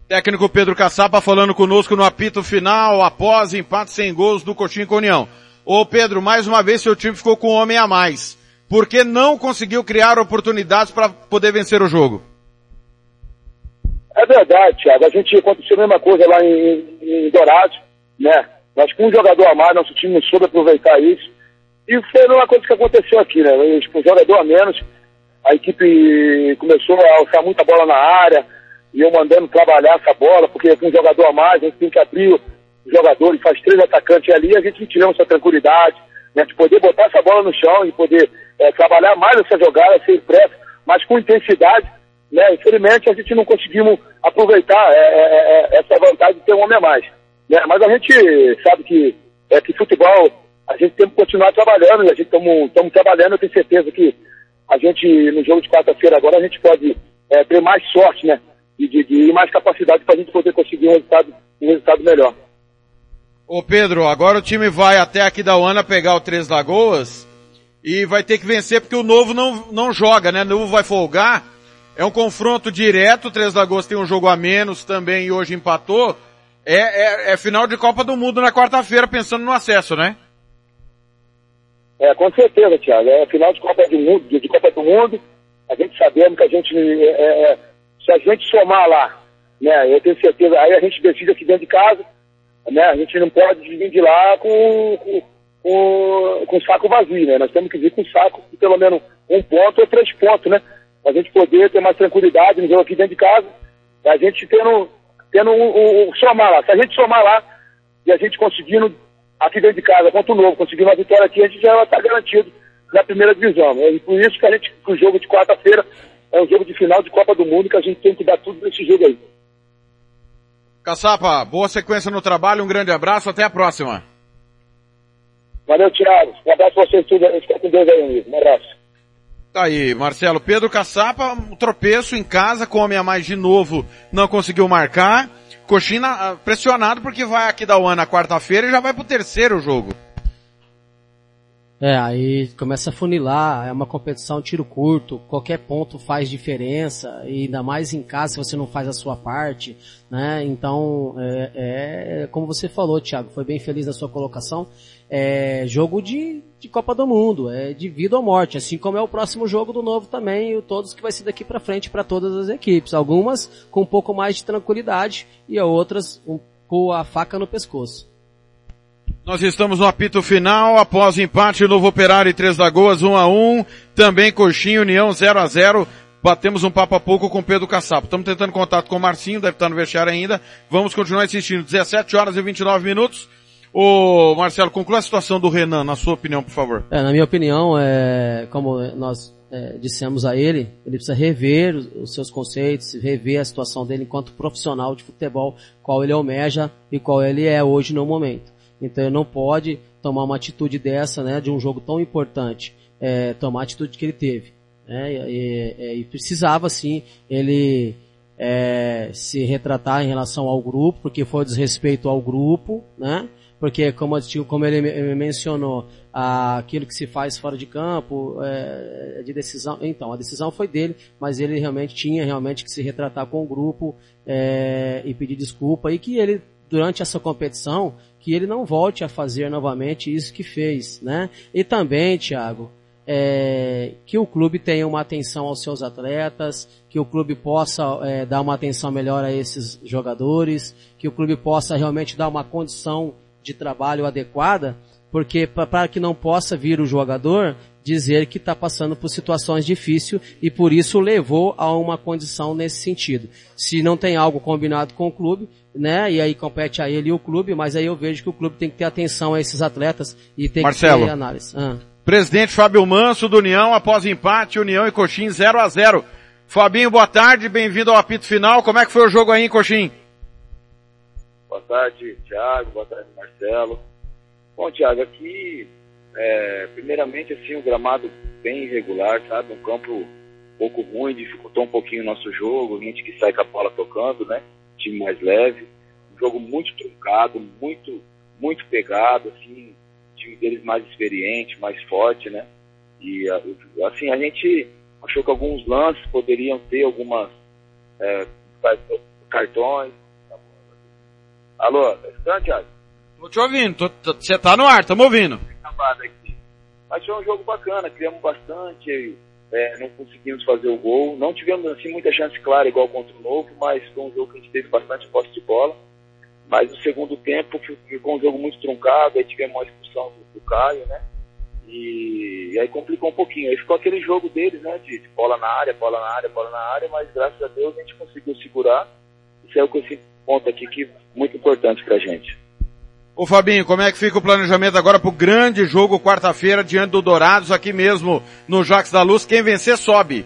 Técnico Pedro Caçapa falando conosco no apito final, após empate sem gols do Coxinha com União. Ô Pedro, mais uma vez seu time ficou com um homem a mais. Por que não conseguiu criar oportunidades para poder vencer o jogo? É verdade, Thiago. A gente aconteceu a mesma coisa lá em, em Dourados, né? Mas com um jogador a mais, nosso time não soube aproveitar isso. E foi uma coisa que aconteceu aqui, né? Com um jogador a menos, a equipe começou a alçar muita bola na área, e eu mandando trabalhar essa bola, porque com um jogador a mais, a gente tem que abrir o jogador e faz três atacantes ali, a gente tiramos essa tranquilidade, né? De poder botar essa bola no chão e poder é, trabalhar mais essa jogada, sem pressa, mas com intensidade, né? Infelizmente a gente não conseguimos aproveitar é, é, essa vantagem de ter um homem a mais. Né? Mas a gente sabe que, é, que futebol, a gente tem que continuar trabalhando, e a gente estamos trabalhando, eu tenho certeza que a gente, no jogo de quarta-feira agora, a gente pode é, ter mais sorte, né? E, de, de, mais capacidade para a gente poder conseguir um resultado, um resultado melhor. Ô Pedro, agora o time vai até aqui da Uana pegar o Três Lagoas e vai ter que vencer porque o Novo não, não joga, né? O Novo vai folgar. É um confronto direto, o Três Lagoas tem um jogo a menos também e hoje empatou. É, é, é final de Copa do Mundo na quarta-feira, pensando no acesso, né? É, com certeza, Thiago. É final de Copa do Mundo, de, Copa do Mundo. A gente sabendo que a gente, é, é, se a gente somar lá, né, eu tenho certeza, aí a gente decide aqui dentro de casa, né, a gente não pode vir de lá com, com, com, com saco vazio, né? Nós temos que vir com saco de pelo menos um ponto ou três pontos, né? Pra gente poder ter mais tranquilidade no jogo aqui dentro de casa. A gente tendo tendo um, um, um, somar lá. Se a gente somar lá e a gente conseguindo aqui dentro de casa, contra o novo, conseguindo uma vitória aqui, a gente já estar garantido na primeira divisão. E por isso que a gente, o jogo de quarta-feira é um jogo de final de Copa do Mundo que a gente tem que dar tudo nesse jogo aí. Caçapa, boa sequência no trabalho, um grande abraço, até a próxima. Valeu, Thiago. Um abraço pra vocês tudo. Fica com Deus aí, amigo. Um abraço. Tá aí, Marcelo. Pedro Caçapa, um tropeço em casa, come a mais de novo, não conseguiu marcar. Coxina ah, pressionado porque vai aqui da UAN na quarta-feira e já vai pro terceiro jogo. É, aí começa a funilar, é uma competição tiro curto, qualquer ponto faz diferença, e ainda mais em casa se você não faz a sua parte, né? Então, é, é como você falou, Thiago, foi bem feliz na sua colocação, é jogo de, de Copa do Mundo, é de vida ou morte, assim como é o próximo jogo do novo também, e todos que vai ser daqui para frente para todas as equipes, algumas com um pouco mais de tranquilidade e outras com a faca no pescoço. Nós estamos no apito final, após empate, Novo Operário e Três Lagoas 1 a 1 também Coxinha União 0 a 0 Batemos um papo a pouco com Pedro Caçapo. Estamos tentando contato com o Marcinho, deve estar no vestiário ainda. Vamos continuar assistindo. 17 horas e 29 minutos. Ô, Marcelo, conclua a situação do Renan, na sua opinião, por favor. É, na minha opinião, é, como nós é, dissemos a ele, ele precisa rever os, os, seus conceitos, rever a situação dele enquanto profissional de futebol, qual ele almeja e qual ele é hoje no momento. Então ele não pode tomar uma atitude dessa, né, de um jogo tão importante, é, tomar a atitude que ele teve. Né, e, e, e precisava sim ele é, se retratar em relação ao grupo, porque foi desrespeito ao grupo, né? Porque como, como ele mencionou, aquilo que se faz fora de campo, é, de decisão, então a decisão foi dele, mas ele realmente tinha realmente que se retratar com o grupo é, e pedir desculpa e que ele durante essa competição que ele não volte a fazer novamente isso que fez, né? E também, Thiago, é, que o clube tenha uma atenção aos seus atletas, que o clube possa é, dar uma atenção melhor a esses jogadores, que o clube possa realmente dar uma condição de trabalho adequada, porque para que não possa vir o jogador dizer que está passando por situações difíceis e por isso levou a uma condição nesse sentido. Se não tem algo combinado com o clube, né, e aí compete a ele e o clube, mas aí eu vejo que o clube tem que ter atenção a esses atletas e tem Marcelo. que ter análise. Ah. Presidente Fábio Manso do União, após empate, União e Coxim 0 a 0 Fabinho, boa tarde, bem-vindo ao apito final. Como é que foi o jogo aí em Coxim? Boa tarde, Thiago. Boa tarde, Marcelo. Bom, Thiago, aqui, é, primeiramente, assim, o gramado bem irregular, sabe? Um campo um pouco ruim, dificultou um pouquinho o nosso jogo. A gente que sai com a bola tocando, né? Time mais leve. Um jogo muito truncado, muito, muito pegado, assim. Time deles mais experiente, mais forte, né? E, assim, a gente achou que alguns lances poderiam ter algumas é, cartões. Alô, está, Thiago? Tô te ouvindo, você tá no ar, estamos ouvindo. Aqui. Mas foi um jogo bacana, criamos bastante, é, não conseguimos fazer o gol. Não tivemos assim muita chance clara igual contra o Novo, mas foi um jogo que a gente teve bastante posse de bola. Mas no segundo tempo ficou um jogo muito truncado, aí tivemos uma expulsão do, do Caio, né? E, e, aí complicou um pouquinho. Aí ficou aquele jogo deles, né? De, de, bola na área, bola na área, bola na área, mas graças a Deus a gente conseguiu segurar e saiu com esse ponto aqui que é muito importante pra gente. Ô Fabinho, como é que fica o planejamento agora pro grande jogo quarta-feira diante do Dourados aqui mesmo no Jacques da Luz? Quem vencer sobe.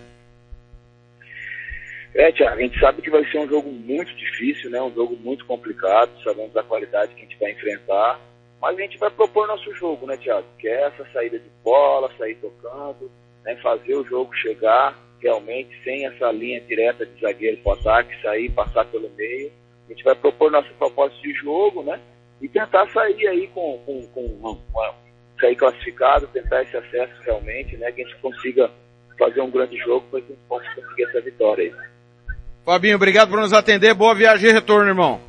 É, Tiago, a gente sabe que vai ser um jogo muito difícil, né? Um jogo muito complicado, sabemos da qualidade que a gente vai enfrentar, mas a gente vai propor nosso jogo, né, Tiago? Que é essa saída de bola, sair tocando, né? fazer o jogo chegar realmente sem essa linha direta de zagueiro para ataque, sair, passar pelo meio. A gente vai propor nossa proposta de jogo, né? E tentar sair aí com, com, com uma, sair classificado, tentar esse acesso realmente, né? Que a gente consiga fazer um grande jogo para que a gente possa conseguir essa vitória aí. Fabinho, obrigado por nos atender. Boa viagem e retorno, irmão.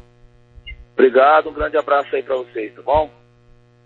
Obrigado, um grande abraço aí para vocês, tá bom?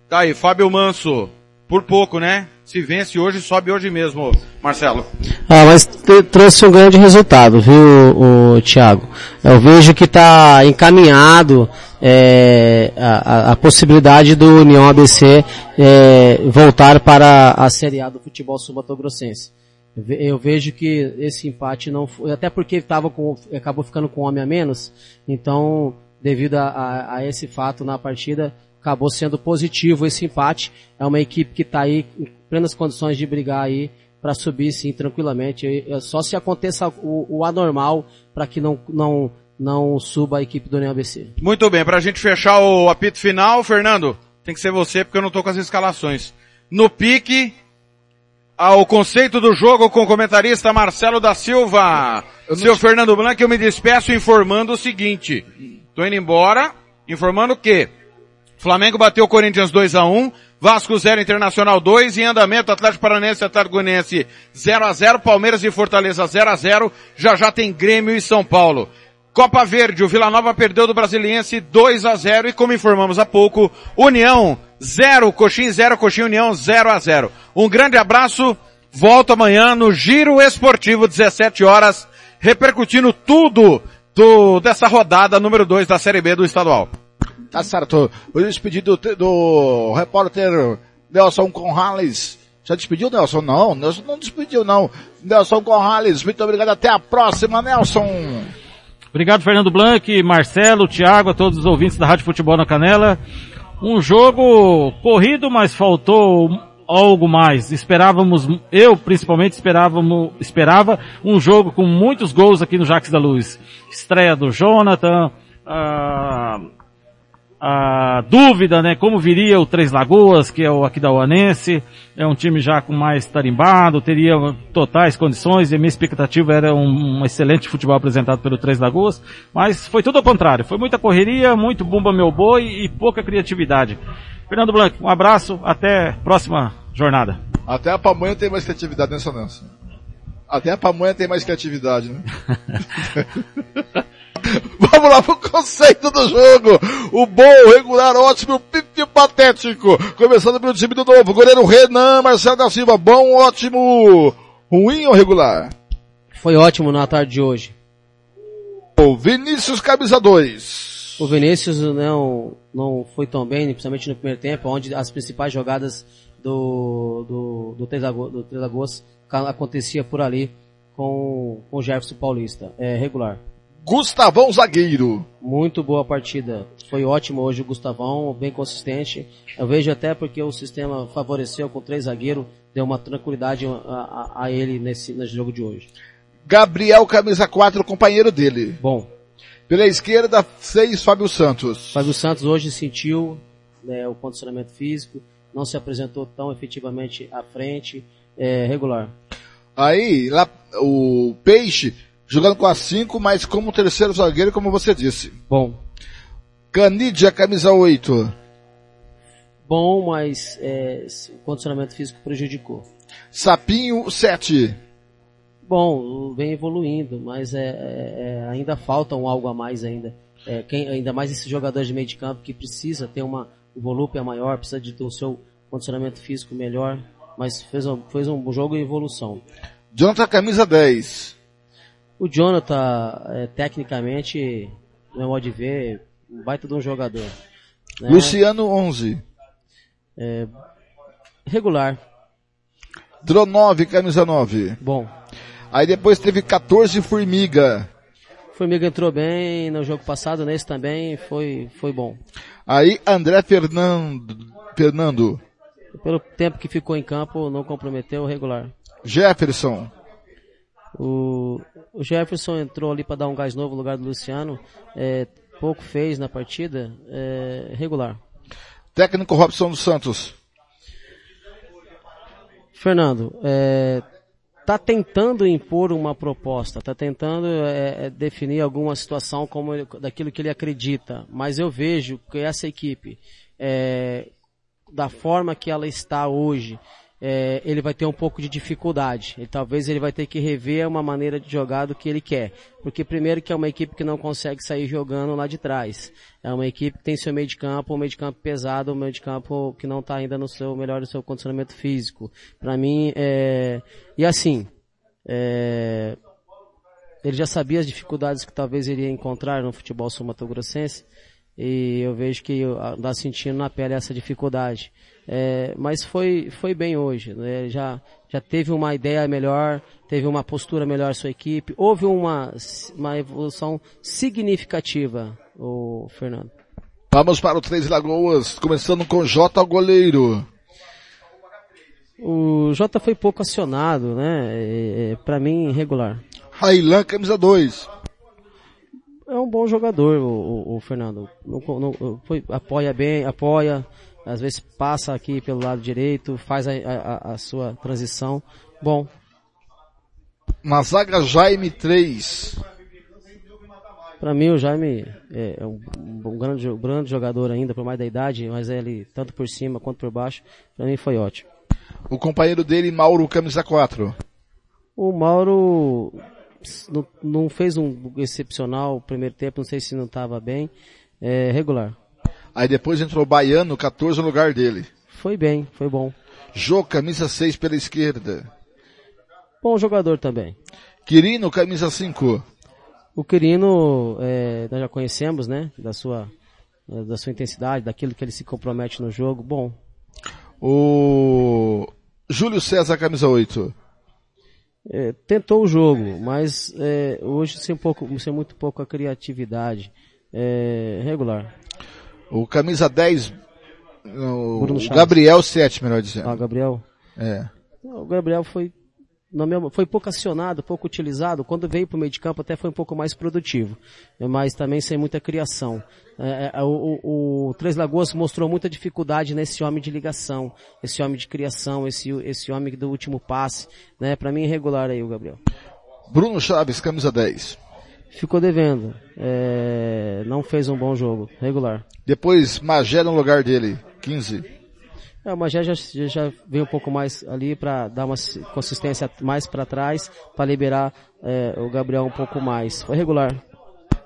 Tá aí, Fábio Manso. Por pouco, né? Se vence hoje, sobe hoje mesmo, Marcelo. Ah, mas trouxe um grande resultado, viu, o, Thiago? Eu vejo que está encaminhado é, a, a, possibilidade do União ABC é, voltar para a Série A do futebol sul-mato-grossense. Eu vejo que esse empate não foi, até porque tava com, acabou ficando com um homem a menos, então, devido a, a, a esse fato na partida, acabou sendo positivo esse empate. É uma equipe que está aí em plenas condições de brigar aí para subir sim tranquilamente. Só se aconteça o, o anormal para que não, não, não suba a equipe do União ABC. Muito bem, para a gente fechar o apito final, Fernando, tem que ser você porque eu não estou com as escalações. No pique, ao conceito do jogo com o comentarista Marcelo da Silva. Seu Fernando Blanc, eu me despeço informando o seguinte. Tô indo embora, informando que Flamengo bateu o Corinthians 2 a 1 Vasco 0, Internacional 2, em andamento Atlético Paranense e Atlético Goianiense 0 a 0 Palmeiras e Fortaleza 0 a 0 já já tem Grêmio e São Paulo. Copa Verde, o Vila Nova perdeu do Brasiliense 2 a 0 e como informamos há pouco, União 0, Coxim 0, Coxim União 0 a 0. Um grande abraço, volto amanhã no Giro Esportivo 17 horas, repercutindo tudo do, dessa rodada número 2 da Série B do estadual. Tá certo. O despedido do, repórter Nelson Conrales. Já despediu, Nelson? Não, Nelson não despediu, não. Nelson Conrales, muito obrigado. Até a próxima, Nelson. Obrigado, Fernando Blanc, Marcelo, Thiago, a todos os ouvintes da Rádio Futebol na Canela. Um jogo corrido, mas faltou algo mais. Esperávamos, eu principalmente esperávamos, esperava um jogo com muitos gols aqui no Jaques da Luz. Estreia do Jonathan, uh, a dúvida, né, como viria o Três Lagoas, que é o Aquidauanense, é um time já com mais tarimbado, teria totais condições, e a minha expectativa era um, um, excelente futebol apresentado pelo Três Lagoas, mas foi tudo ao contrário, foi muita correria, muito bumba meu boi e pouca criatividade. Fernando Blanco, um abraço, até próxima jornada. Até a pamonha tem mais criatividade nessa Nelson. Até a pamonha tem mais criatividade, né? (laughs) Vamos lá pro conceito do jogo. O bom, regular, ótimo, pipi patético. Começando pelo time do novo. Goleiro Renan Marcelo da Silva. Bom, ótimo, ruim ou regular? Foi ótimo na tarde de hoje. O Vinícius Camisa 2. O Vinícius não, não foi tão bem, principalmente no primeiro tempo, onde as principais jogadas do, do, do, 3 Lago- do 3 Lagoas acontecia por ali com, com o Jefferson Paulista. É regular. Gustavão Zagueiro. Muito boa partida. Foi ótimo hoje o Gustavão, bem consistente. Eu vejo até porque o sistema favoreceu com três zagueiros, deu uma tranquilidade a, a- a ele nesse, nesse jogo de hoje. Gabriel Camisa 4, companheiro dele. Bom, Pela esquerda, 6, Fábio Santos. Fábio Santos hoje sentiu né, o condicionamento físico, não se apresentou tão efetivamente à frente, é, regular. Aí, lá, o Peixe, jogando com a 5, mas como terceiro zagueiro, como você disse. Bom, Canidia, camisa 8. bom, mas é, o condicionamento físico prejudicou. Sapinho, 7. Bom, vem evoluindo, mas é, é- é, ainda falta um algo a mais ainda. É, quem, ainda mais esses jogadores de meio de campo que precisa ter uma um volúpia maior, precisa de ter o seu condicionamento físico melhor, mas fez um, fez um jogo em evolução. Jonathan, camisa 10. O Jonathan, é, tecnicamente, no meu modo de ver, um baita de um jogador. né? Luciano, 11. É, regular, Dronove, camisa 9. bom. Aí depois teve 14, Formiga. Formiga entrou bem no jogo passado, nesse também foi, foi bom. Aí André Fernando, Fernando. Pelo tempo que ficou em campo, não comprometeu regular. Jefferson. O, o Jefferson entrou ali para dar um gás novo no lugar do Luciano. é, pouco fez na partida. é, regular. Técnico Robson dos Santos. Fernando, é, tá tentando impor uma proposta, tá tentando é, é, definir alguma situação como ele- daquilo que ele acredita, mas eu vejo que essa equipe, é, da forma que ela está hoje, é, ele vai ter um pouco de dificuldade. E talvez ele vai ter que rever uma maneira de jogar do que ele quer. Porque primeiro que é uma equipe que não consegue sair jogando lá de trás. É uma equipe que tem seu meio de campo, um meio de campo pesado, um meio de campo que não está ainda no seu melhor do seu condicionamento físico. Para mim, é... e assim, é... ele já sabia as dificuldades que talvez iria encontrar no futebol sul-mato-grossense e eu vejo que está sentindo na pele essa dificuldade. É, mas foi, foi bem hoje, né? já, já teve uma ideia melhor, teve uma postura melhor sua equipe, houve uma, uma evolução significativa, o Fernando. Vamos para o Três Lagoas, começando com J, o goleiro. O Jota foi pouco acionado, né? É, é, para mim, regular. Railan, camisa 2. É um bom jogador, o, o- o Fernando. Não, não- foi, apoia bem, apoia, às vezes passa aqui pelo lado direito, faz a, a- a sua transição. Bom, Na zaga Jaime 3. Pra mim o Jaime é é um, um grande, um grande jogador ainda, por mais da idade, mas ele, tanto por cima quanto por baixo, pra mim foi ótimo. O companheiro dele, Mauro, camisa 4. O Mauro não, não fez um excepcional primeiro tempo, não sei se não estava bem, é regular. Aí depois entrou Baiano, 14 no lugar dele. Foi bem, foi bom. Jô, camisa 6 pela esquerda. Bom jogador também. Quirino, camisa 5. O Quirino, é, nós já conhecemos, né, da sua, da sua intensidade, daquilo que ele se compromete no jogo. Bom, O Júlio César, camisa 8. É, tentou o jogo, mas é, hoje sem, pouco, sem muito pouca criatividade. É, regular. O camisa 10, o, o. Gabriel 7, melhor dizendo. Ah, Gabriel. É. O Gabriel foi, na mesma, foi pouco acionado, pouco utilizado. Quando veio para o meio de campo até foi um pouco mais produtivo, é, mas também sem muita criação. É, é, o, o, o Três Lagoas mostrou muita dificuldade nesse homem de ligação, esse homem de criação, esse, esse homem do último passe. Né? Para mim, irregular aí o Gabriel. Bruno Chaves, camisa 10. Ficou devendo. É, não fez um bom jogo. Regular. Depois Magé no lugar dele, 15. É, o Magé já, já, veio um pouco mais ali para dar uma si- consistência mais para trás, para liberar é, o Gabriel um pouco mais. Foi regular.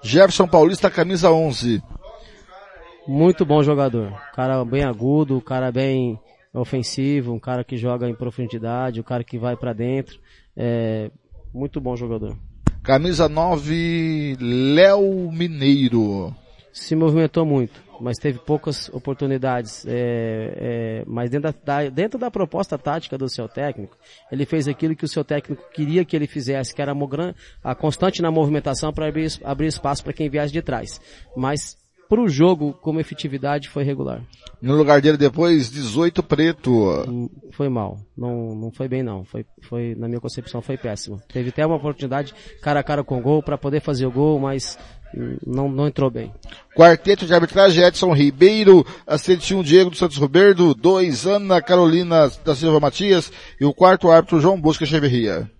Jefferson Paulista, camisa 11. Muito bom jogador. Cara bem agudo, cara bem ofensivo, um cara que joga em profundidade, um cara que vai para dentro. É, muito bom jogador. Camisa 9, Léo Mineiro. Se movimentou muito, mas teve poucas oportunidades. É, é, mas dentro da, dentro da proposta tática do seu técnico, ele fez aquilo que o seu técnico queria que ele fizesse, que era a, constante na movimentação para abrir, abrir espaço para quem viesse de trás. Mas para o jogo, como efetividade, foi regular. No lugar dele depois, 18 preto. Hum, foi mal. Não, não foi bem não. Foi, foi, na minha concepção, foi péssimo. Teve até uma oportunidade cara a cara com o gol para poder fazer o gol, mas hum, não, não entrou bem. Quarteto de arbitragem, Edson Ribeiro, assistente 1, Diego dos Santos Roberto, 2, Ana Carolina da Silva Matias, e o quarto árbitro, João Bosca Echeverria.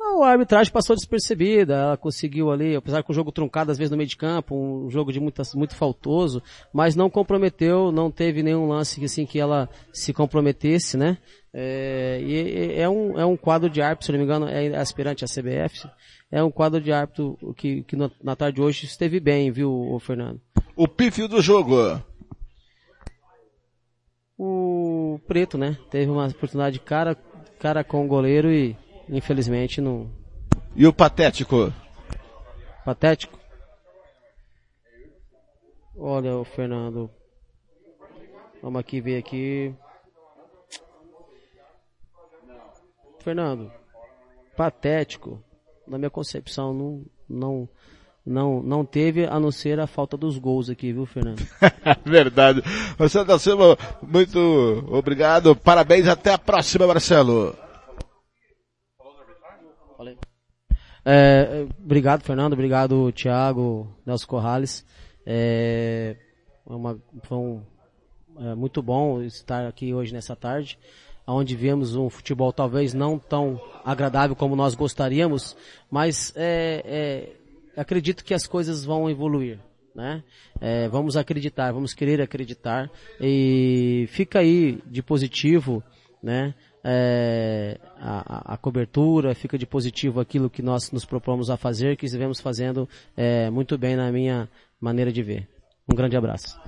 Não, a arbitragem passou despercebida, ela conseguiu ali, apesar com o jogo truncado às vezes no meio de campo, um jogo de muito, muito faltoso, mas não comprometeu, não teve nenhum lance assim que ela se comprometesse, né? É, e é um, é um quadro de árbitro, se não me engano, é aspirante à CBF, é um quadro de árbitro que, que na tarde de hoje esteve bem, viu, Fernando? O pífio do jogo. O Preto, né? Teve uma oportunidade cara, cara com o goleiro e infelizmente não. E o patético? Patético? Olha, o Fernando. Vamos aqui ver aqui. Fernando, patético, na minha concepção, não, não, não, não teve a não ser a falta dos gols aqui, viu, Fernando? (laughs) Verdade. Marcelo da Silva, muito obrigado. Parabéns. Até a próxima, Marcelo. É, obrigado, Fernando. Obrigado, Thiago, Nelson Corrales. É, uma, foi um, é, muito bom estar aqui hoje nessa tarde, onde vemos um futebol talvez não tão agradável como nós gostaríamos, mas é, é acredito que as coisas vão evoluir. Né? É, vamos acreditar, vamos querer acreditar e fica aí de positivo, né? É, a, a, cobertura, fica de positivo aquilo que nós nos propomos a fazer, que estivemos fazendo é, muito bem na minha maneira de ver. Um grande abraço.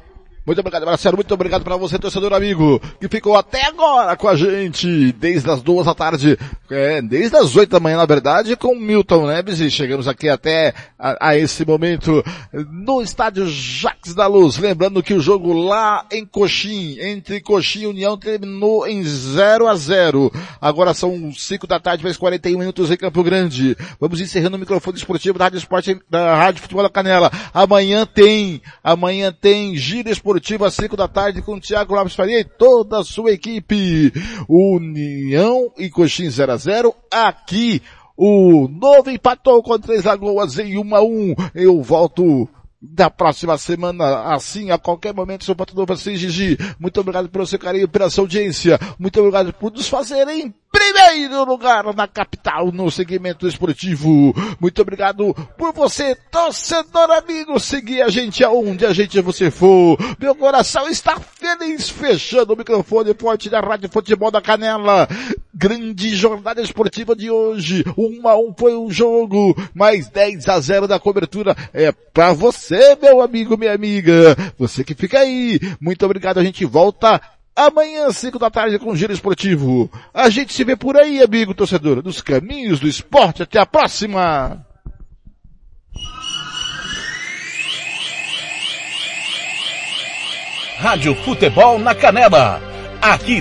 Muito obrigado, Marcelo. Muito obrigado para você, torcedor amigo, que ficou até agora com a gente, desde as duas da tarde, é, desde as oito da manhã, na verdade, com Milton Neves, e chegamos aqui até a, a, esse momento no estádio Jacques da Luz. Lembrando que o jogo lá em Coxim, entre Coxim e União, terminou em 0 a 0 Agora são cinco da tarde, mais 41 minutos em Campo Grande. Vamos encerrando o microfone esportivo da Rádio Esporte, da Rádio Futebol da Canela. Amanhã tem, amanhã tem gira esportiva Às 5 da tarde com o Thiago Lopes Faria e toda a sua equipe. União e Coxim 0 a 0 aqui. O Novo empatou com Três Lagoas em 1 a 1. Eu volto da próxima semana, assim, a qualquer momento, seu Pato Novo, assim, Gigi. Muito obrigado pelo seu carinho, pela sua audiência. Muito obrigado por nos fazerem primeiro lugar na capital no segmento esportivo. Muito obrigado por você, torcedor amigo, seguir a gente aonde a gente você for. Meu coração está feliz fechando o microfone forte da Rádio Futebol da Canela. Grande jornada esportiva de hoje. Um a um foi o um jogo, mais 10 a 0 da cobertura. É pra você, meu amigo, minha amiga. Você que fica aí. Muito obrigado. A gente volta Amanhã, 5 da tarde, com Giro Esportivo. A gente se vê por aí, amigo torcedor, nos caminhos do esporte. Até a próxima! Rádio Futebol na Canela. Aqui